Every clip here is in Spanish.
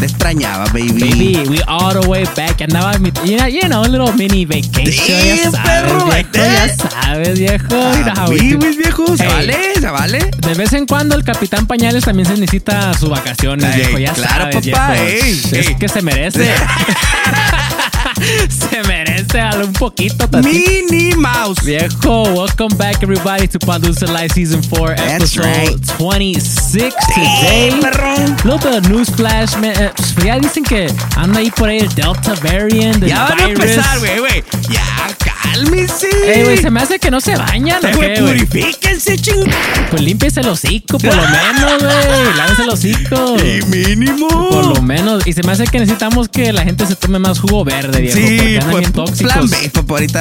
Te extrañaba, baby. Baby, we all the way back. Andaba, you know, you know, a little mini vacation. Damn, ya sabes, perro, viejo, ya sabes, viejo. Ah, we viejo, se Hey. vale, se vale. De vez en cuando el Capitán Pañales también se necesita sus vacaciones, Ey, viejo. Ya claro, sabes, papá, viejo. es que se merece. se merece algo un poquito tantito. Minnie Mouse. Viejo, welcome back everybody to Pandusa Live Season 4, That's episode right. 26 today. Perrón. Little bit of news flash, man. Eh, ya dicen que anda ahí por ahí el Delta variant, el Ya van a virus. empezar, güey, güey. Ya, cálmese. Ey, güey, se me hace que no se bañan, ¿o Eh, güey, qué, güey? purifíquense, ching. Pues límpiese el hocico, por lo menos, güey. Lávese el hocico. Y mínimo. Por lo menos. Y se me hace que necesitamos que la gente se tome más jugo verde, viejo. Sí, porque andan pues, bien tóxicos. plan B.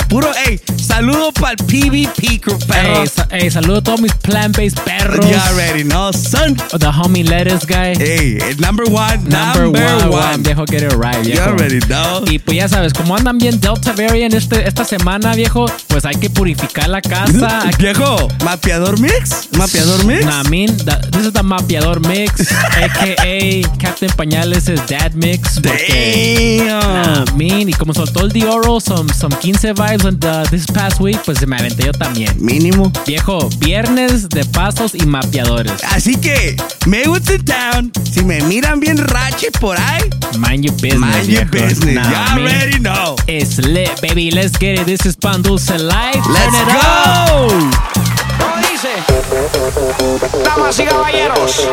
Puro, ey, saludo para el PvP crew, perro. Ey, sa- ey, saludo a todos mis plant-based perros. You already know, son. The homie lettuce guy. Ey, number one, Number, number, one, one. one, viejo, get it right, You viejo. already know. Y pues ya sabes, como andan bien Delta Variant este, esta semana, viejo, pues hay que purificar la casa. Viejo, mapeador mix, mapeador mix. Nah, I mean, the- this is the mapeador mix, a.k.a. Captain Pañales' dad mix. Porque, Damn. nah, I mean, y como soltó el Dioro, some, some 15 vibes on the, this past week, pues se me aventé yo también. Mínimo. Viejo, viernes de pasos y mapeadores. Así que, me gusta town. Si me miran bien rache por ahí, Mind your business, mind your viejo. business. Nah, you already know. It's lit, baby. Let's get it. This is Pan Dulce Live. Turn Let's it go. ¿Cómo dice? Damas y caballeros.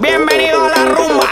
Bienvenidos a la rumba.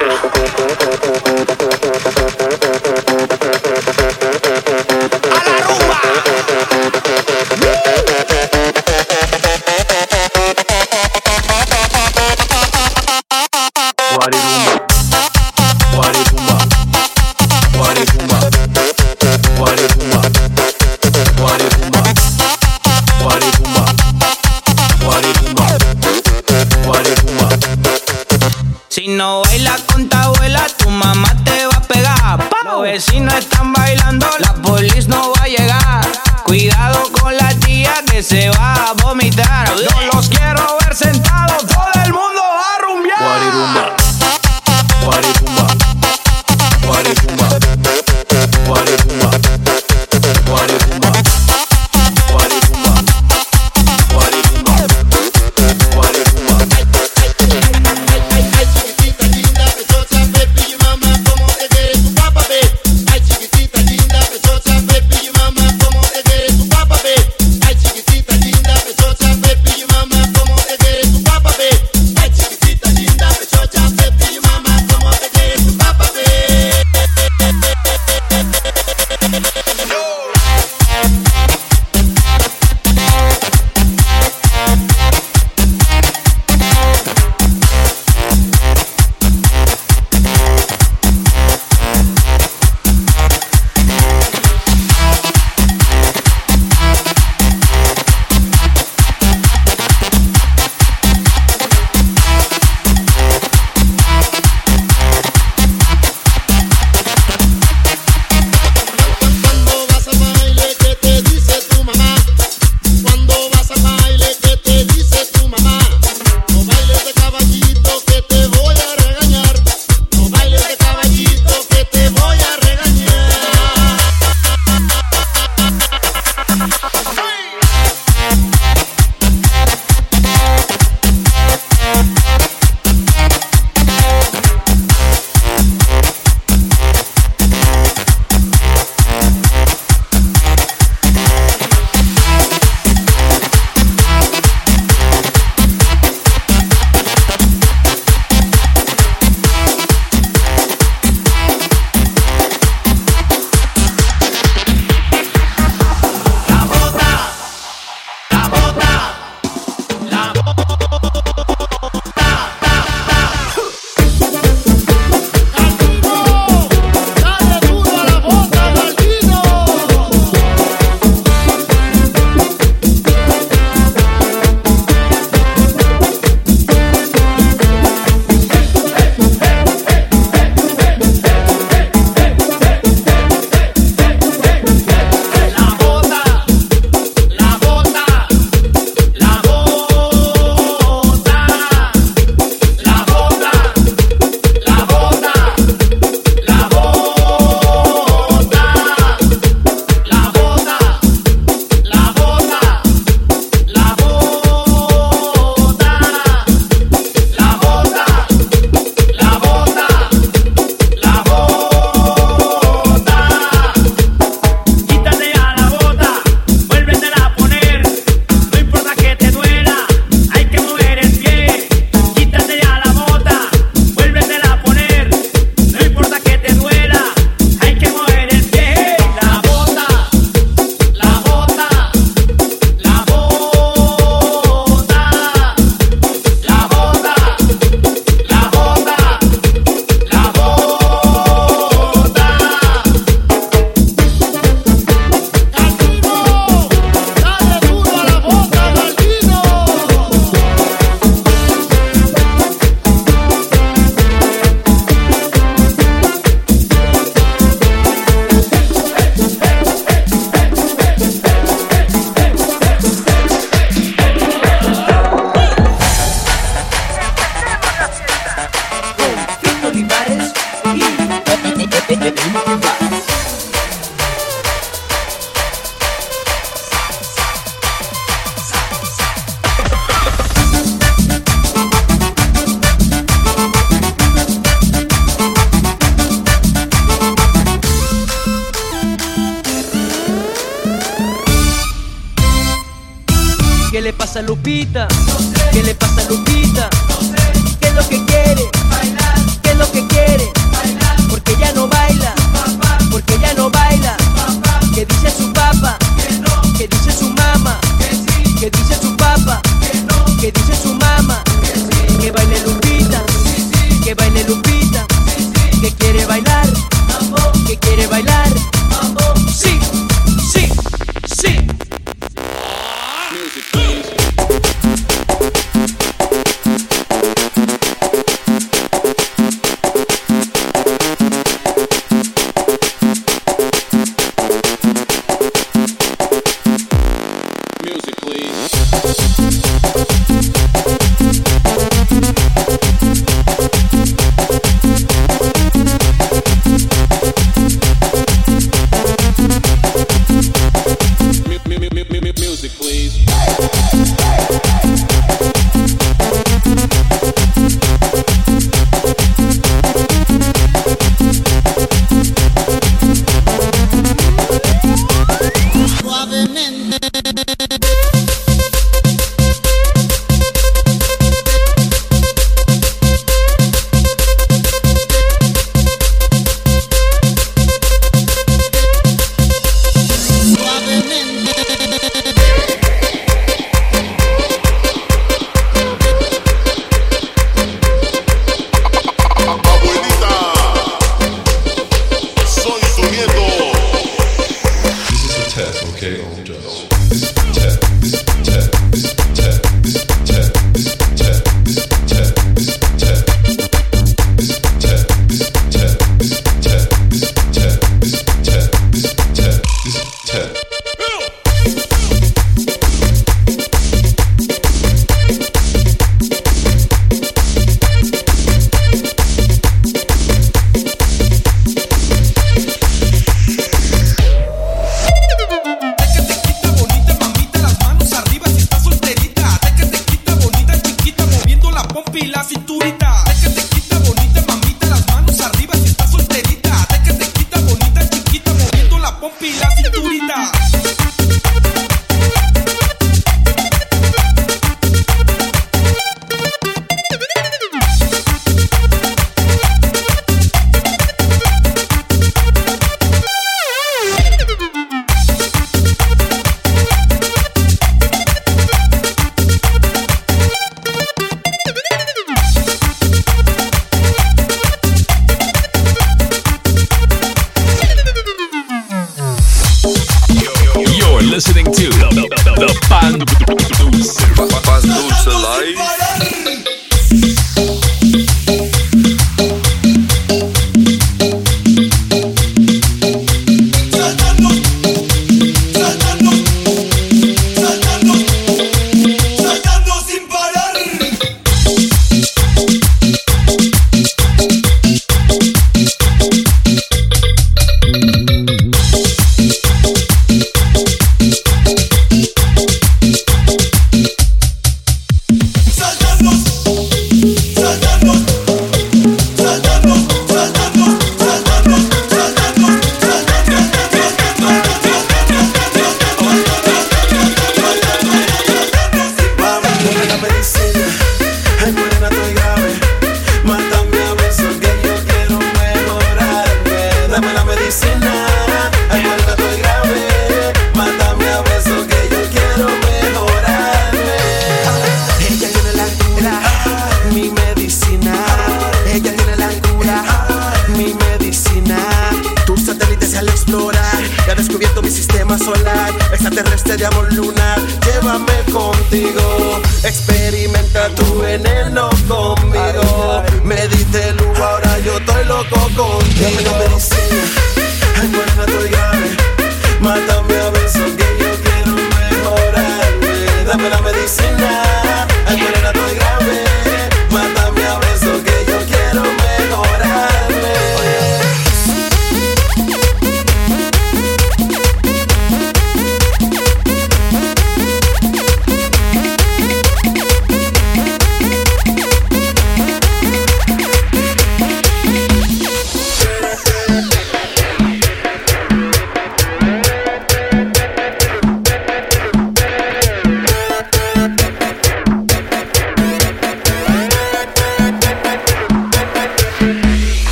Experimenta tu veneno conmigo. Me diste luz, ahora yo estoy loco contigo.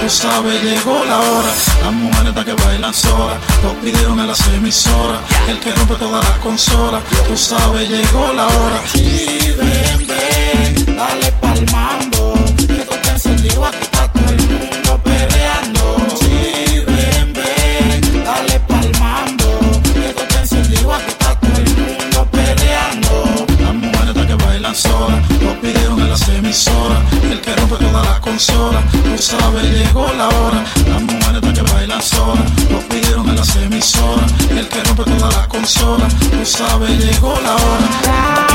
tú sabes, llegó la hora. Las mujeres que bailan sola, los pidieron a las emisoras. El que rompe todas las consolas, tú sabes, llegó la hora. Y ven, ven, dale palmando. Esto te encendido aquí está todo el mundo peleando. Y ven, ven, dale palmando. Esto te encendido aquí está todo el mundo peleando. Las mujeres que bailan sola, los pidieron en las emisoras. El que rompe todas las consolas tú sabes, llegó la hora. Las mujeres están que bailan sola, lo pidieron en las emisoras. El que rompe toda la consola, tú sabes, llegó la hora.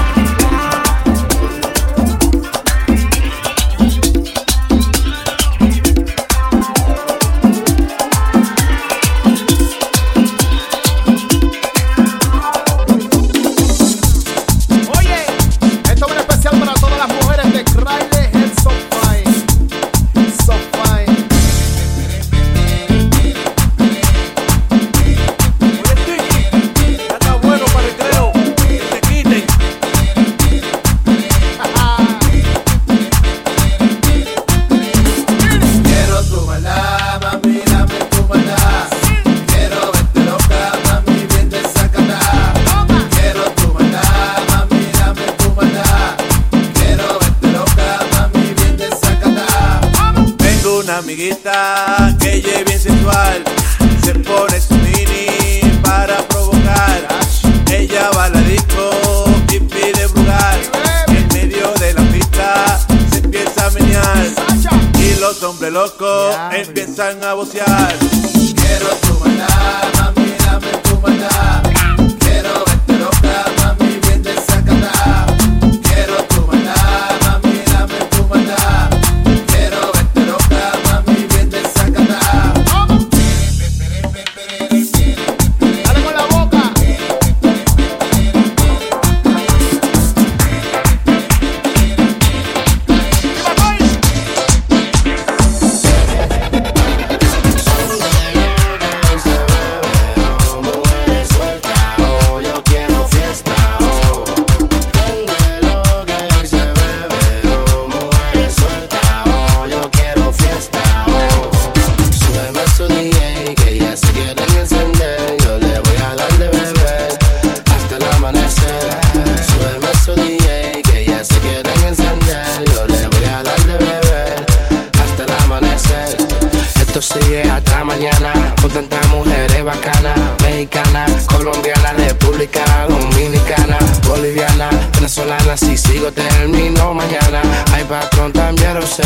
esto sigue hasta mañana. Con tantas mujeres bacanas Mexicanas, colombianas, republicanas, dominicanas Bolivianas, venezolanas Si sigo termino mañana. Hay patrón también lo sé.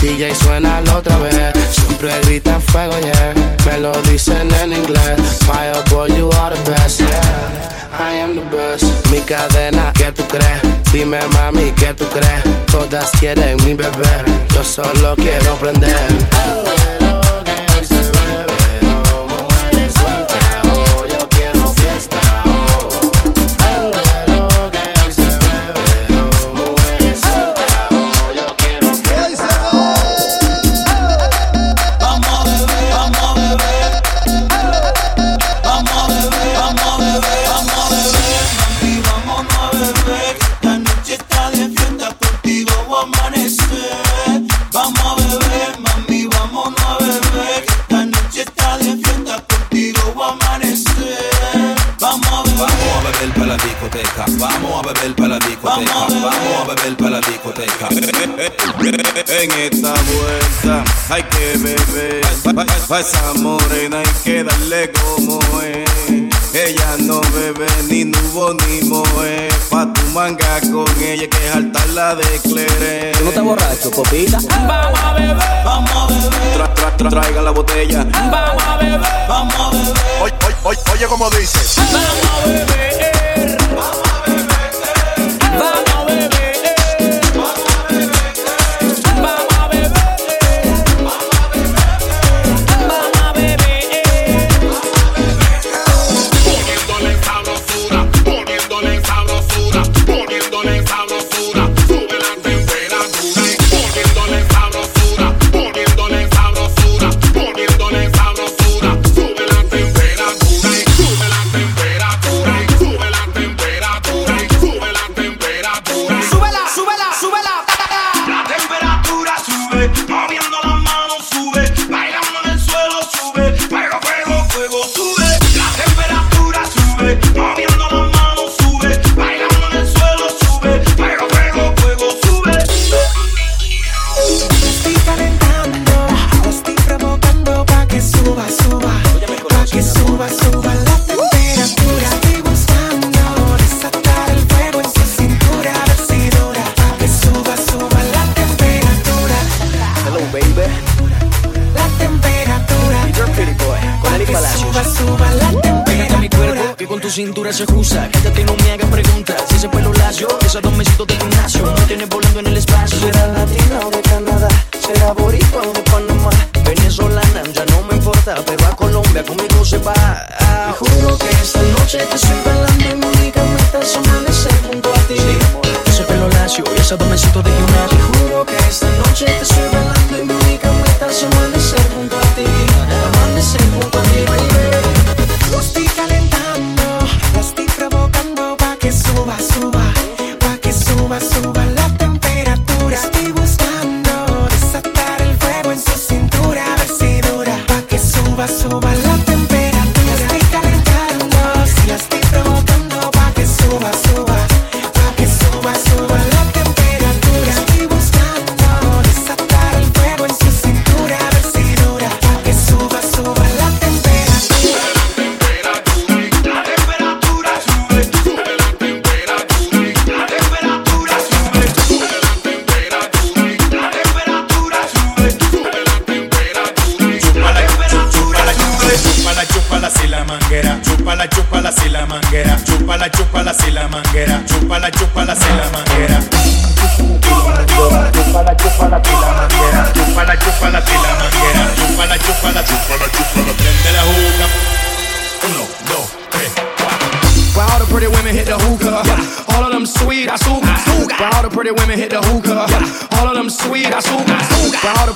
DJ suena la otra vez. Siempre gritan fuego, yeah. Me lo dicen en inglés. Fireboy, you are the best, yeah. I am the best. Mi cadena, ¿qué tú crees? Dime mami, ¿qué tú crees? Todas quieren mi bebé. Yo solo quiero prender Vamos a beber para la discoteca. Vamos a beber para la discoteca. En esta vuelta hay que beber. Pa' esa morena hay que darle como es. Ella no bebe ni nubo ni moe. Pa' tu manga con ella que es alta la ¿Tú no estás borracho, copita? Vamos a beber, vamos a beber. Tra, tra, tra, traiga la botella. Vamos a beber, vamos a beber. Oye, oye, oye, oye como dices. Vamos a beber mujer.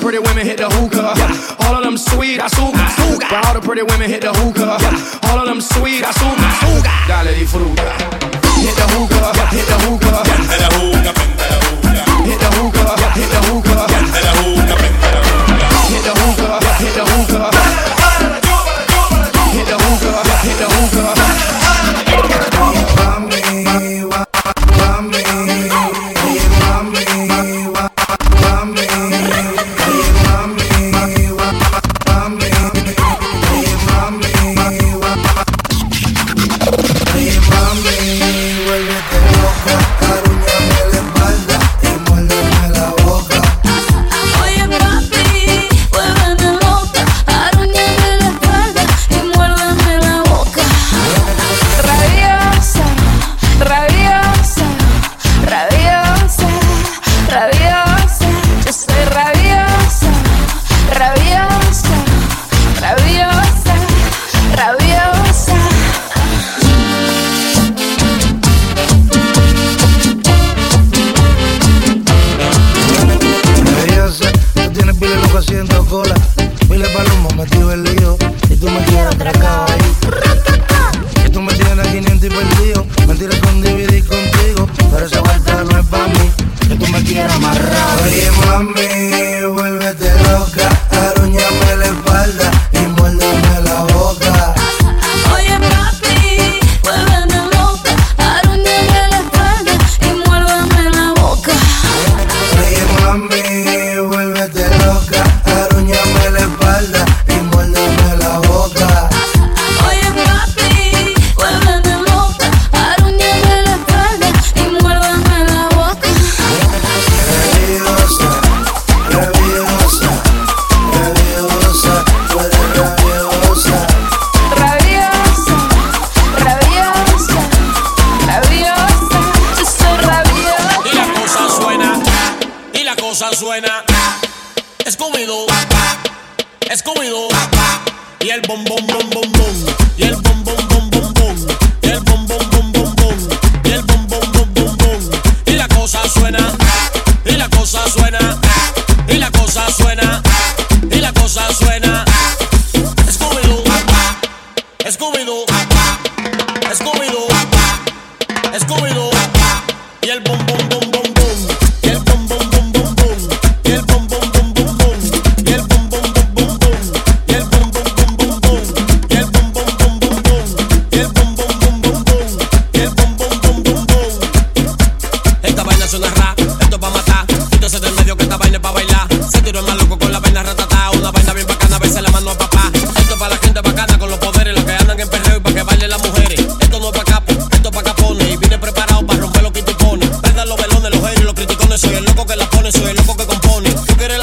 pretty women hit the hookah. All of them sweet, I suga. But all the pretty women hit the hookah. haciendo cola. Miles palomos metido el lío. Y tú me quieres atracar ahí. Y tú me tienes a 500 y perdido. Mentiras con dividir contigo. Pero esa vuelta no es para mí. Que tú me quieres amarrar. Oye, mami, vuélvete loca. Soy el loco que la pone, soy el loco que compone. Tú quieres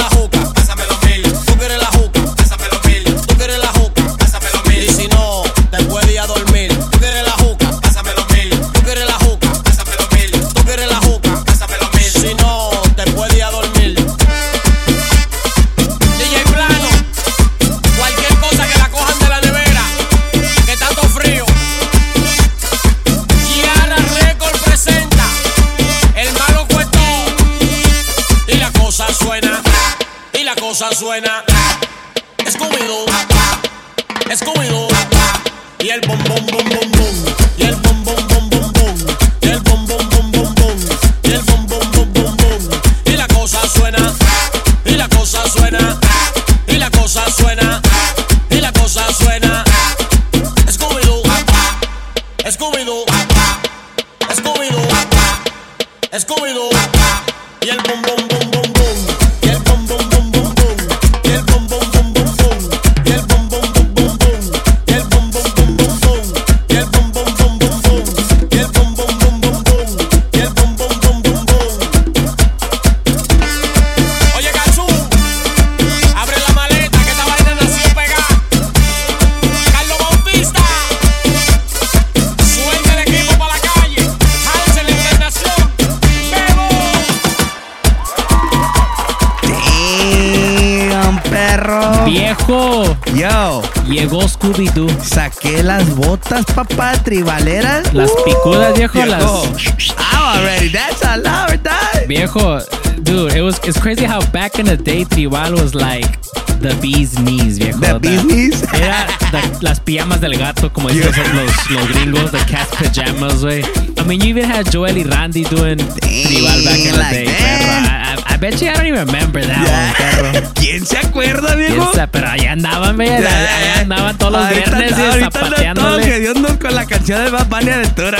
botas, papá, tribaleras. Las picudas, viejo, las- I'm already. That's a lot, ¿verdad? Viejo, dude, it was it's crazy how back in the day Tribal was like the bee's knees, viejo. The bee's knees? Era the- las pijamas del gato, como dicen los, los gringos, the cat's pajamas, güey. I mean, you even had Joel y Randy doing Tribal back in the like day. I, bet you I don't even remember that one, perro. ¿Quién se acuerda, viejo? ¿Quién sabe? Pero allá andaban, güey. Allá andaban todos los Ahorita- viernes y todos zapateándole. hediondos con la canción de Bad Bunny Aventura.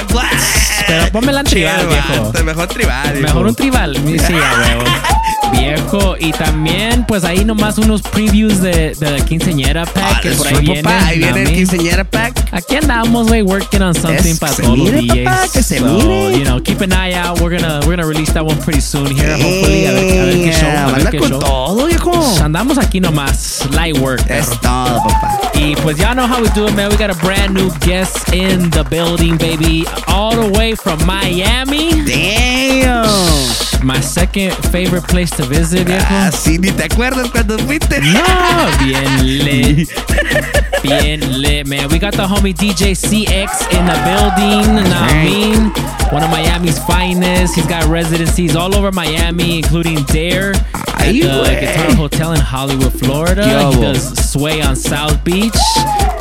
Pero pónmela en tribal, Chido, viejo. Mejor tribal, viejo. Mejor un tribal, sí, a huevo. Viejo, y también, pues ahí nomás unos previews de, de la quinceañera pack. que por ahí viene. ahí viene el Nami. quinceañera pack. Aquí andamos, güey, working on something para todos los DJs. papá, que se so, mire. you know, keep an eye out. We're gonna, we're gonna release that one pretty soon here, hopefully. A ver, a ver qué show. A ver qué con show. todo, viejo. Andamos aquí nomás. Light work. Es todo, papá. Y pues y'all know how we do it, man. We got a brand new guest in the building, baby. All the way from Miami. Damn. My second favorite place to visit, viejo. Ah, sí, ni te acuerdas cuando fuiste. No, bien lit. Bien lit, man. We got the homie DJ CX in the building. Know what I mean? One of Miami's finest. He's got residencies all over Miami, including Dare at the. Guitar Hotel in Hollywood, Florida. Yo, he does Sway on South Beach.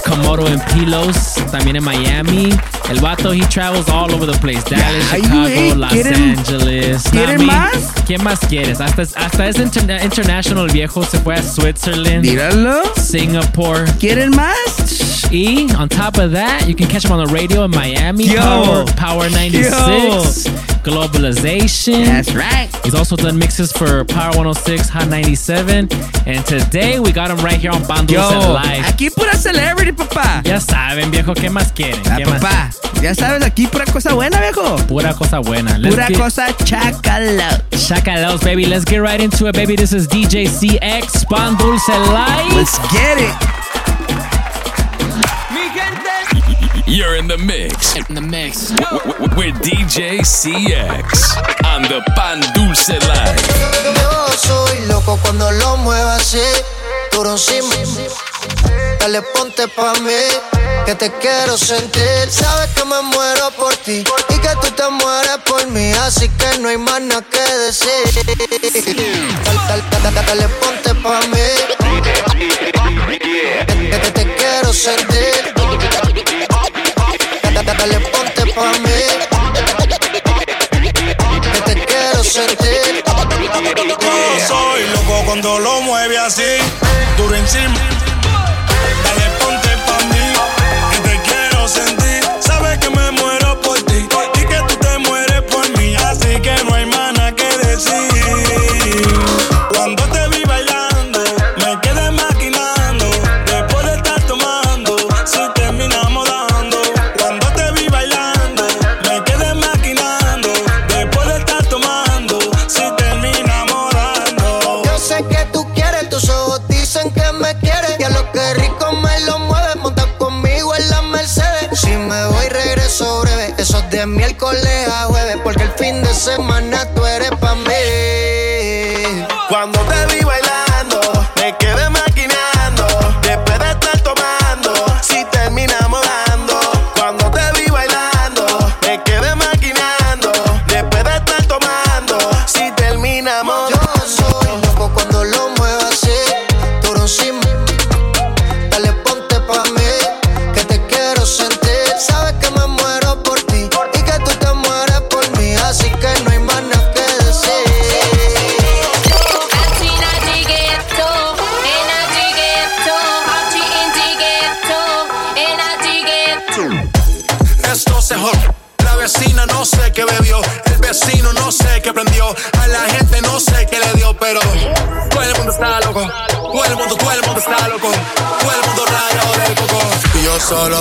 Komodo and Pilos, también en Miami. El vato, he travels all over the place. Dallas, Ay, Chicago, Los ¿quieren- Angeles. quieren más? ¿Quién más quieres? Hasta, hasta es interna- international viejo. Se fue a Switzerland. Míralo. Singapore. ¿Quieren más? Y on top of that, you can catch him on the radio in Miami. Yo. Power, Power 96. Globalization. That's right. He's also done mixes for Power 106, Hot 97. And today we got him right here on Bandos Yo, Live. aquí pura celebrity, papá. Ya saben, viejo, ¿qué más quieren? Ah, ¿Qué más? ya sabes, aquí pura cosa buena, viejo. Pura cosa buena. Let's Pura get- cosa chacala. Chacalaos, baby. Let's get right into it, baby. This is DJ CX, Pan Dulce Live. Let's get it. You're in the mix. In the mix. With DJ CX on the Pan Dulce Live. Yo soy loco cuando lo muevo así, duro encima. Dale, ponte pa' mí, que te quiero sentir. Sabes que me muero por ti y que tú te mueres por mí, así que no hay más nada que decir. Dale, dale, dale, dale, ponte pa' mí, que, que te quiero sentir. Dale, ponte pa' mí, que te quiero sentir. Yo soy loco cuando lo mueve así, duro encima. Dale, ponte pa' mí, que te quiero sentir.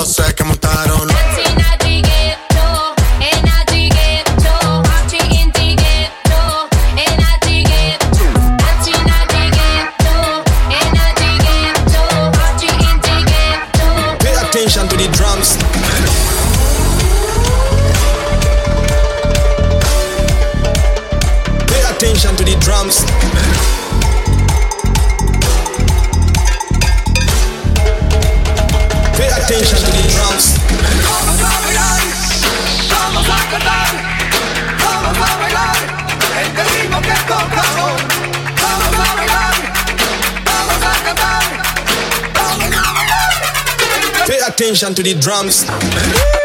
Yo to the drums.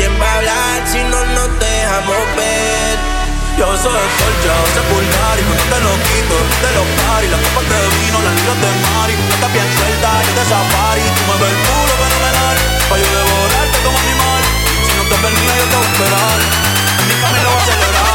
¿Quién va a hablar si no nos dejamos ver? Yo soy escorchado, sepultar y con te lo quito, te lo pari, las copas de vino, las libras de mari, tú estás bien suelta, yo te safari, tú me ves el culo fenomenal, pa' yo devorarte como animal, si no te perdí yo te voy a esperar, en mi camino voy a celebrar.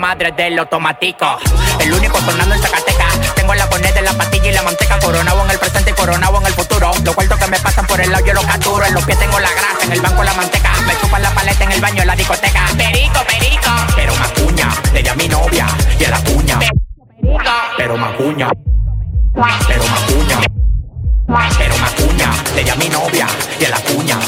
Le madre del automático. El único sonando en Zacatecas. Tengo la poneta de la pastilla y la manteca. Coronado en el presente y coronado en el futuro. Los cuartos que me pasan por el lado yo los capturo. En los pies tengo la grasa, en el banco la manteca. Me chupan la paleta en el baño en la discoteca. Perico, perico. Pero macuña, le di a mi novia y a la cuña. Pero macuña. Pero macuña. Pero macuña, le di a mi novia y a la cuña.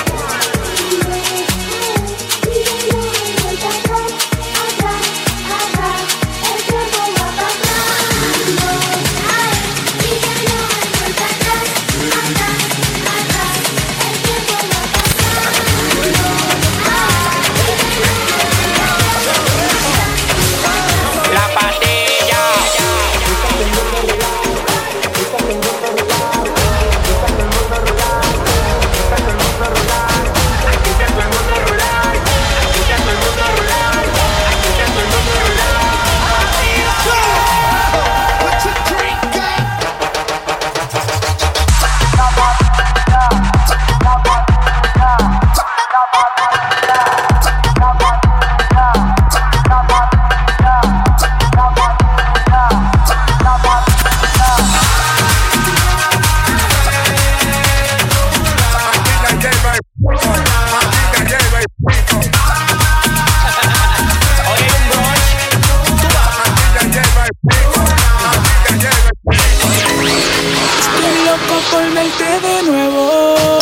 Por verte de nuevo.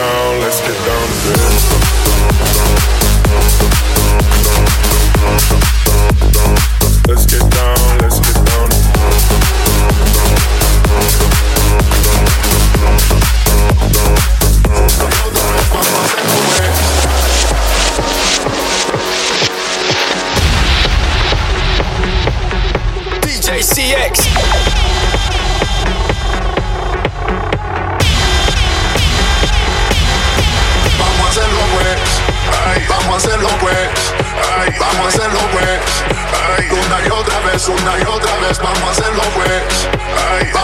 down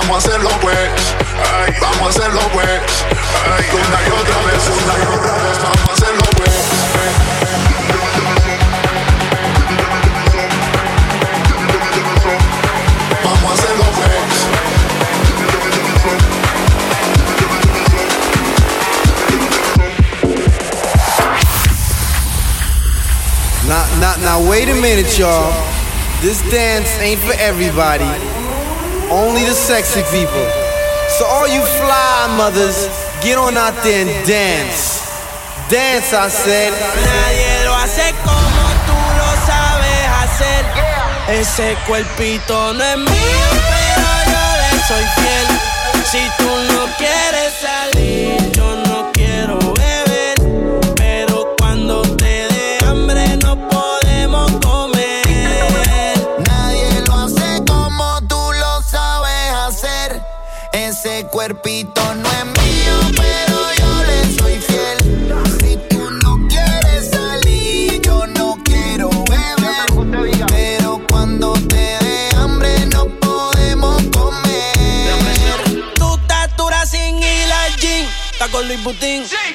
vamos a hacerlo pues, ay, vamos a hacerlo pues, ay, una y otra vez, una y otra vez, vamos a hacerlo pues. Now, now, now, wait a minute, y'all. This dance ain't for everybody. Only the sexy people. So all you fly mothers, get on out there and dance. Dance, I said. Nadie lo hace como tú lo sabes hacer. Ese cuerpito no es mío, pero yo le soy fiel. Si tú no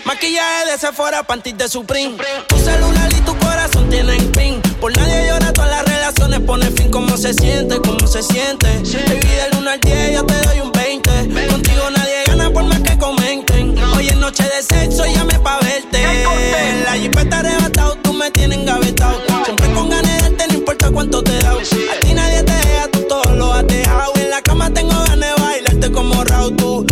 Maquillaje de Sephora, panties de Supreme. Tu celular y tu corazón tienen pin. Por nadie llora, todas las relaciones pone fin. ¿Cómo se siente? ¿Cómo se siente? Baby, del 1 al 10 yo te doy un 20. Contigo nadie gana por más que comenten. Hoy es noche de sexo, llame pa' verte. La jipeta arrebatado, tú me tienes engavetado. Siempre con ganas de darte, no importa cuánto te da. A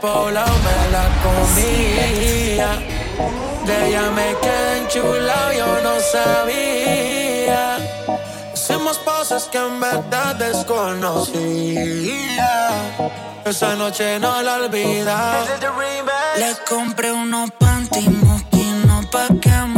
poblado me la comía. De ella me quedé enchulado, yo no sabía. Hicimos cosas que en verdad desconocía. Esa noche no la olvida. Le compré unos panty mosquinos pa' que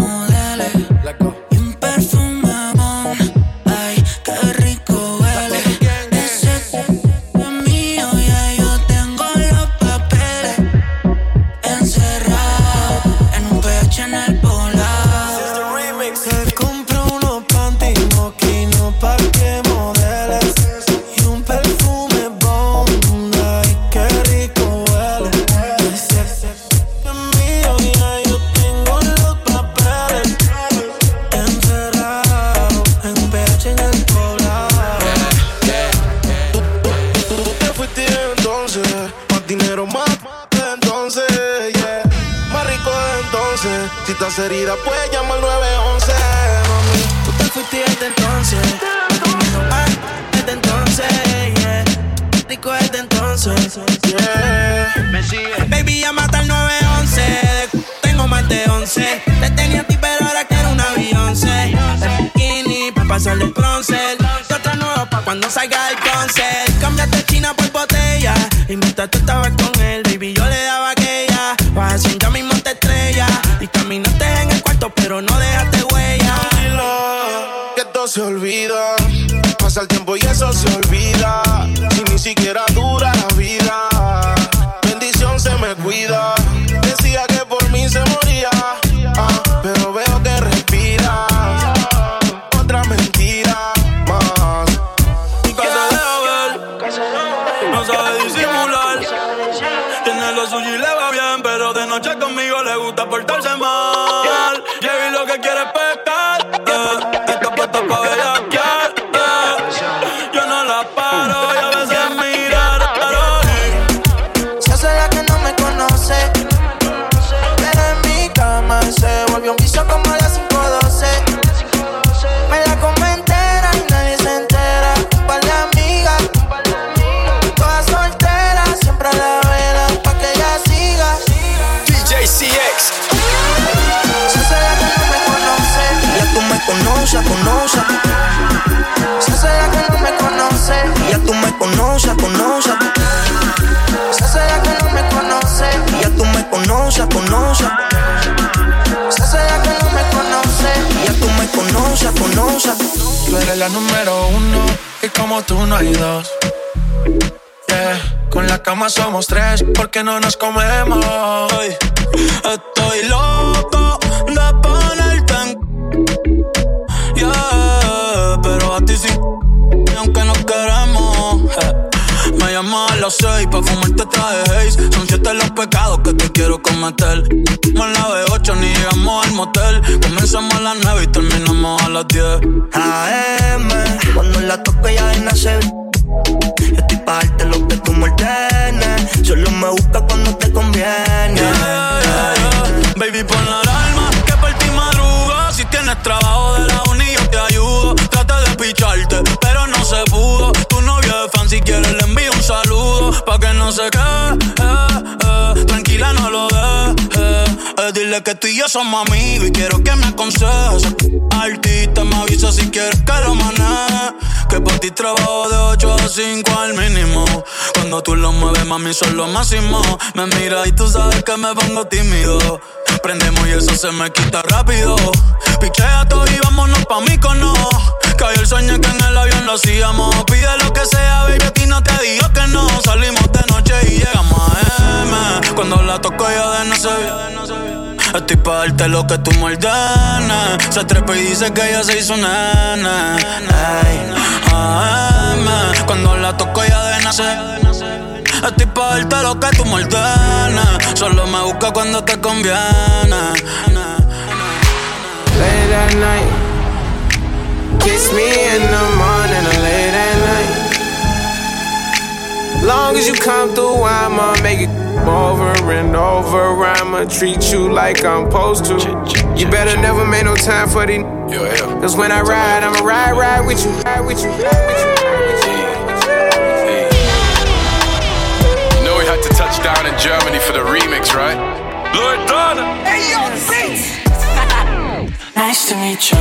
tú no hay dos. Yeah. Con la cama somos tres porque no nos comemos. Estoy loco las seis pa' fumarte traje haze. Son siete los pecados que te quiero cometer. No la de ocho ni llegamos al motel. Comenzamos a las nueve y terminamos a las diez. AM, cuando la toco ya de nacer. Yo estoy pa' darte lo que tú me ordenes. Solo me busca cuando te conviene. Yeah, yeah, yeah. Baby, pon la alarma que por ti madruga. Si tienes trabajo de la uni, yo te ayudo. Trata de picharte, no se quede, eh, eh. tranquila, no lo dejes. Eh, dile que tú y yo somos amigos y quiero que me aconsejes. Artista, me avisa si quieres que lo maneje. Que por ti trabajo de 8 a 5 al mínimo. Cuando tú lo mueves, mami, son lo máximo. Me mira y tú sabes que me pongo tímido. Prendemos y eso se me quita rápido. Pichea todo y vámonos pa' mí no. Cayó el sueño que en el avión lo hacíamos. Pide lo que sea, baby, a ti no te digo que no. Salimos de noche y llegamos a M. Cuando la toco ya de no sé. Estoy pa' darte lo que tú me. Se trepa y dice que ella se hizo nena. Ay, AM. Cuando la toco ya de nacer. Estoy pa' darte lo que tú me. Solo me busca cuando te conviene. Late at night. Kiss me in the morning or late at night. Long as you come through, I'ma make it over and over. I'ma treat you like I'm supposed to. You better never make no time for the. Cause when I ride, I'ma ride, ride with you, ride with you, ride with you. You know we had to touch down in Germany for the remix, right? Lord Donna. Hey, yo, Saints. Nice to meet you.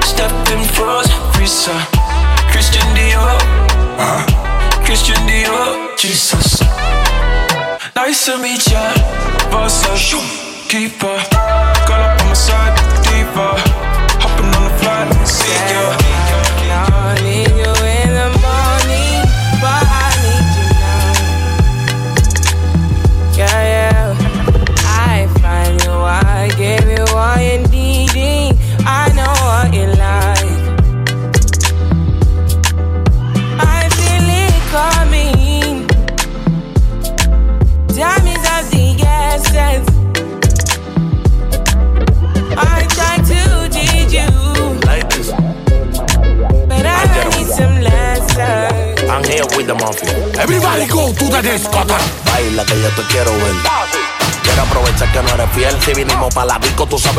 Step in froze, Risa. Christian Dior. Uh, Christian Dior. Jesus. Nice to meet ya. Boss up. Keeper. Girl up on my side. Diva. Hopping on the flight. See ya. I need you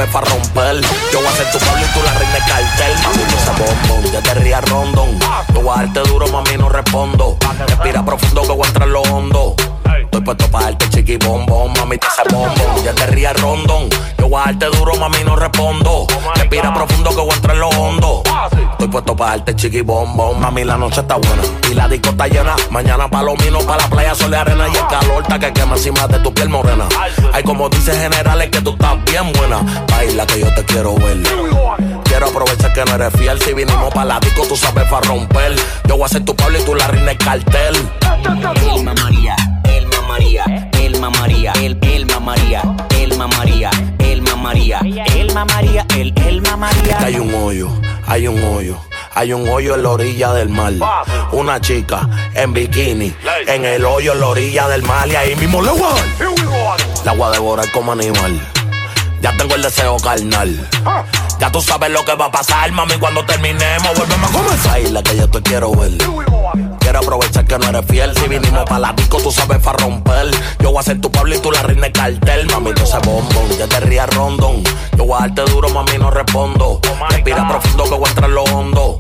romper. Yo voy a ser tu Pablo y tú la reina de cartel. Mami, no se bombón, ya te rías rondón. Yo voy a darte duro, mami, no respondo. Respira profundo que voy a entrar en lo hondo. Estoy puesto para darte chiqui bombón, mami, te hace bombón. Ya te rías rondón. Yo voy a darte duro, mami, no respondo. Respira profundo que voy a entrar en lo hondo. Estoy puesto para darte chiqui bombón, mami, la noche está buena. Y la disco está llena. Mañana palomino para la playa, sol y arena. Y el calor está que quema encima de tu piel morena. Hay como dice generales que tú estás bien buena. Baila que yo te quiero ver. Quiero aprovechar que no eres fiel. Si vinimos para la disco, tú sabes para romper. Yo voy a ser tu Pablo y tú la reina cartel. Elma María, Elma María, Elma María, el Elma María, Elma María, Elma María, Elma María, el Elma María. Hay un hoyo, hay un hoyo. Hay un hoyo en la orilla del mar. Una chica en bikini. En el hoyo en la orilla del mar. Y ahí mismo le voy a dar. La voy a devorar como animal. Ya tengo el deseo carnal. Ya tú sabes lo que va a pasar, mami, cuando terminemos. Volvemos a comenzar. Baila que yo te quiero ver. Quiero aprovechar que no eres fiel. Si vinimos para la disco, tú sabes para romper. Yo voy a ser tu Pablo y tú la reina de cartel. Mami, no se bombón. Ya te rías rondón. Yo voy a darte duro, mami, no respondo. Respira profundo que voy a entrar en lo hondo.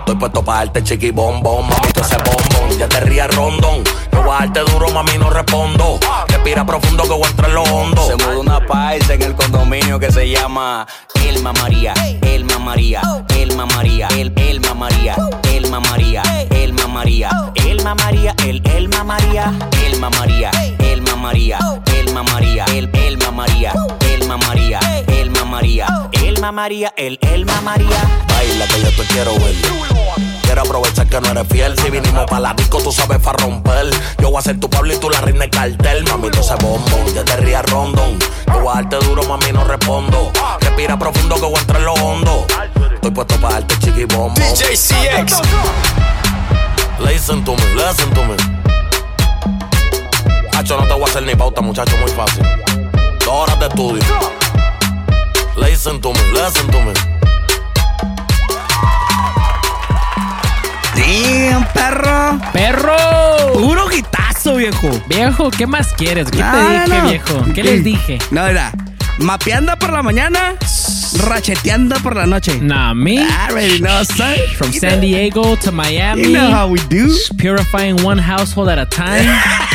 Estoy puesto para darte chiqui bombón. Mami, tú ese bombón. Ya te rías rondón. Yo voy a darte duro, mami, no respondo. Respira profundo que voy a entrar en lo hondo. Se mudó una paisa en el condominio que se llama Elma María, Elma María, Elma María, el Elma María, Elma María, Elma María, Elma María, el Elma María, Elma María, Elma María, Elma María, el Elma María, Elma María, Elma María, Elma María, el Elma María. Baila que yo te quiero ver. Quiero aprovechar que no eres fiel. Si vinimos para la disco, tú sabes para romper. Yo voy a ser tu Pablo y tú la reina de cartel. Mami, tú ese bombón. Ya te rías rondón. Yo voy a darte duro, mami, no respondo. Respira profundo que voy a entrar en lo hondo. Estoy puesto para darte chiqui bombón. DJ CX. Listen to me, listen to me. Hacho, no te voy a hacer ni pauta, muchacho, muy fácil. Dos horas de estudio. Listen to me, listen to me. Damn, perro. ¡Perro! Puro guitazo, viejo. Viejo, ¿qué más quieres? ¿Qué te Ah, dije, no. viejo? ¿Qué les dije? No, era mapeando por la mañana, racheteando por la noche. Nah, me. I already know, son. From You San know- Diego to Miami. You know how we do. Purifying one household at a time.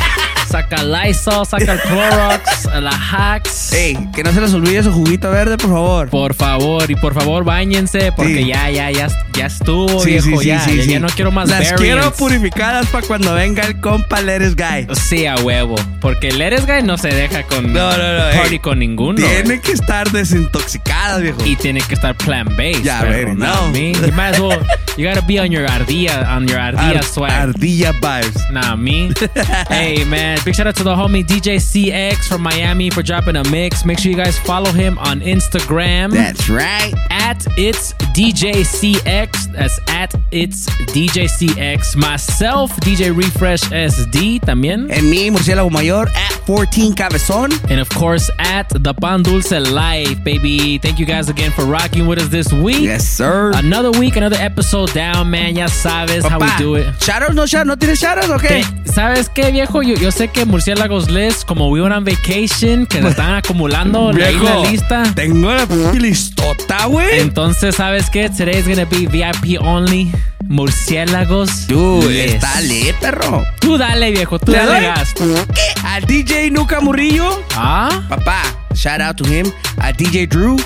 saca Lysol, saca el Clorox, la Hacks. Ey, que no se les olvide su juguito verde, por favor. Por favor, y por favor, bañense, porque Sí. ya, ya, ya, ya estuvo, Sí, viejo. sí, ya, ya, ya no quiero más Las variants. quiero purificadas para cuando venga el compa Leres Guy. Sí, a huevo. Porque el Eres Guy no se deja con No, no, no, party ey. con ninguno. Tienen que estar desintoxicadas, viejo. Y tiene que estar plant-based. Ya, what I mean? You might as well, you gotta be on your ardilla, on your ardilla Ar- swag. Ardilla vibes. Nah, me. hey, man. Big shout out to the homie DJ CX from Miami for dropping a mix. Make sure you guys follow him on Instagram. That's right. At it's DJ CX. That's at it's DJ CX. Myself, DJ Refresh SD también. En mi murciélago mayor, at 14 Cabezón. And of course, at the Pan Dulce Life, baby. Thank you guys again for rocking with us this week. Yes, sir. Another week, another episode down, man. Ya sabes how we do it. ¿Shadows no shout? ¿No tienes shadows okay? ¿Sabes qué, viejo? Yo, yo sé que Murciélagos List, como we were on vacation, que se están acumulando la Viejo, la lista. Tengo la listota, güey. Entonces, ¿sabes qué? Today's gonna be VIP only. Murciélagos. Tú, está perro. Tú dale, viejo. Tú ¿Le dale doy? gas. ¿Qué? Al DJ Nuca Murillo. Ah, Papá, shout out to him. A DJ Drew.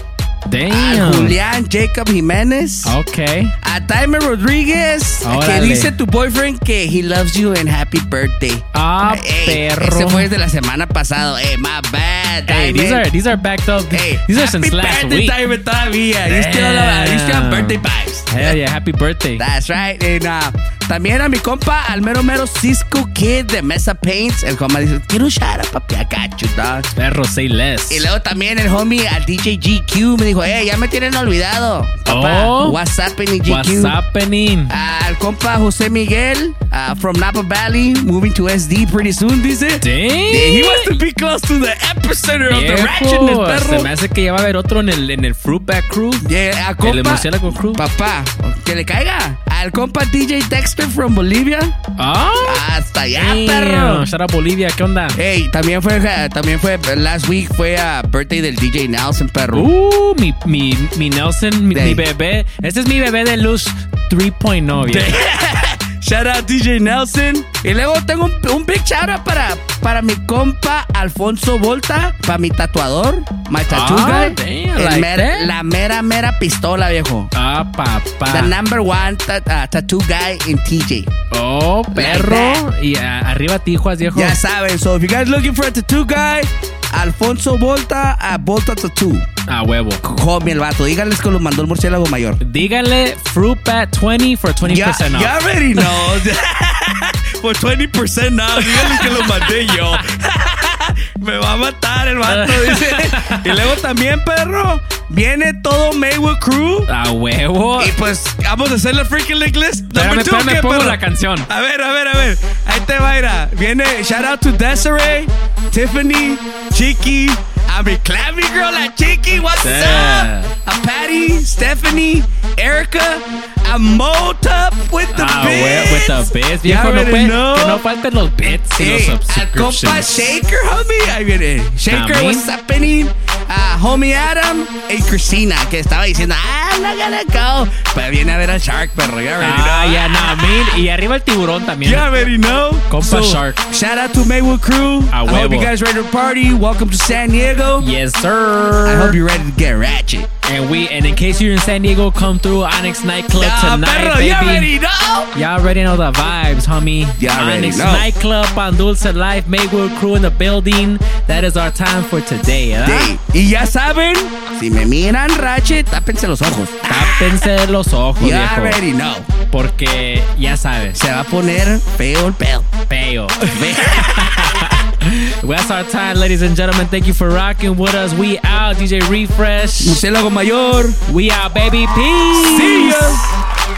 A damn. Julián Jacob Jiménez. Ok. A Timer Rodríguez. Que Órale. dice tu boyfriend que he loves you and happy birthday. Ah, Ey, perro. Ese fue de la semana pasada. Hey, my bad. Hey, these are these are backed up. Hey, these are happy since last birthday, week. Timer, todavía. You still, have, you still have birthday vibes. Hell yeah, happy birthday. That's right. And, uh, también a mi compa, al mero mero Cisco Kid de Mesa Paints. El compa dice, quiero un shout out, papi. I got you, dog. Perro, say less. Y luego también el homie al DJ GQ me dijo, hey, ya me tienen olvidado. Papá, Oh. what's happening, GQ? What's happening? Al compa José Miguel uh, from Napa Valley, moving to SD pretty soon, dice. Damn. He wants to be close to the epicenter of the Viejo, ratchetness, se perro. me hace que ya va a haber otro en el, en el Fruitback Crew. Yeah, a El compa, Murciélago Crew. papá, que le caiga. Al compa DJ Dexter from Bolivia. Ah, Hasta allá, Damn, perro. Shout out Bolivia, ¿qué onda? Hey, también fue, también fue, last week fue a birthday del DJ Nelson, perro. Uh, mi, mi, mi Nelson, mi, mi bebé. Este es mi bebé de luz 3.0, viejo. Shout out DJ Nelson. Y luego tengo un, un big shout out para, para mi compa Alfonso Volta, para mi tatuador, my tattoo Ah, guy. damn, like mera- la mera, mera pistola, viejo. Ah, papá. The number one ta- uh, tattoo guy in TJ. Oh, perro. Y ah, arriba Tijuas, viejo. Ya saben, so if you guys looking for a tattoo guy, Alfonso Volta a Volta Tattoo. A huevo. Homie el vato, díganles que lo mandó el murciélago mayor. Díganle Fruit Bat 20 for 20% Ya, off. ya already knows. For 20% now, díganle que lo mandé yo. Me va a matar el vato, dice. Y luego también, perro, viene todo Maywood Crew. A huevo. Y pues vamos a hacer la freaking list. Espérame, two, espérame, ¿qué, pongo la canción. A ver, a ver, a ver. Ahí te va, mira. Viene, shout out to Desiree, Tiffany, Chiqui, a mi clammy girl, la Chiqui, what's Yeah. up? A Patty, Stephanie, Erica, a Motop with the Ah, bits. with the bits, viejo. No puede- que no falten los bits y Hey, los al compa subscriptions. Shaker, homie. Ahí viene. Shaker, what's happening? Ah, homie Adam y Christina, que estaba diciendo, ah, I'm not gonna go. Pero viene a ver al Shark, perro. Ya already Ah, ya, no, man. Y arriba el tiburón también. You already know. Compa Shark. Shout out to Maywood Crew. A I hope you guys ready to party. Welcome to San Diego. Yes, sir. I hope you're ready to get ratchet. And we and in case you're in San Diego, come through Onyx Nightclub Ah, tonight, perro, baby. Y'all already know. Y'all already know the vibes, homie. Already Onyx know. Nightclub on Dulce Life, Maywood Crew in the building. That is our time for today. Sí. Y ya saben, si me miran ratchet, tápense los ojos. Tápense los ojos, You viejo. already know. Porque ya sabes, Se va a poner feo el pedo. feo. well, that's our time, ladies and gentlemen. Thank you for rocking with us. We out, DJ Refresh. Murciélago mayor. We out, baby. Peace. See ya.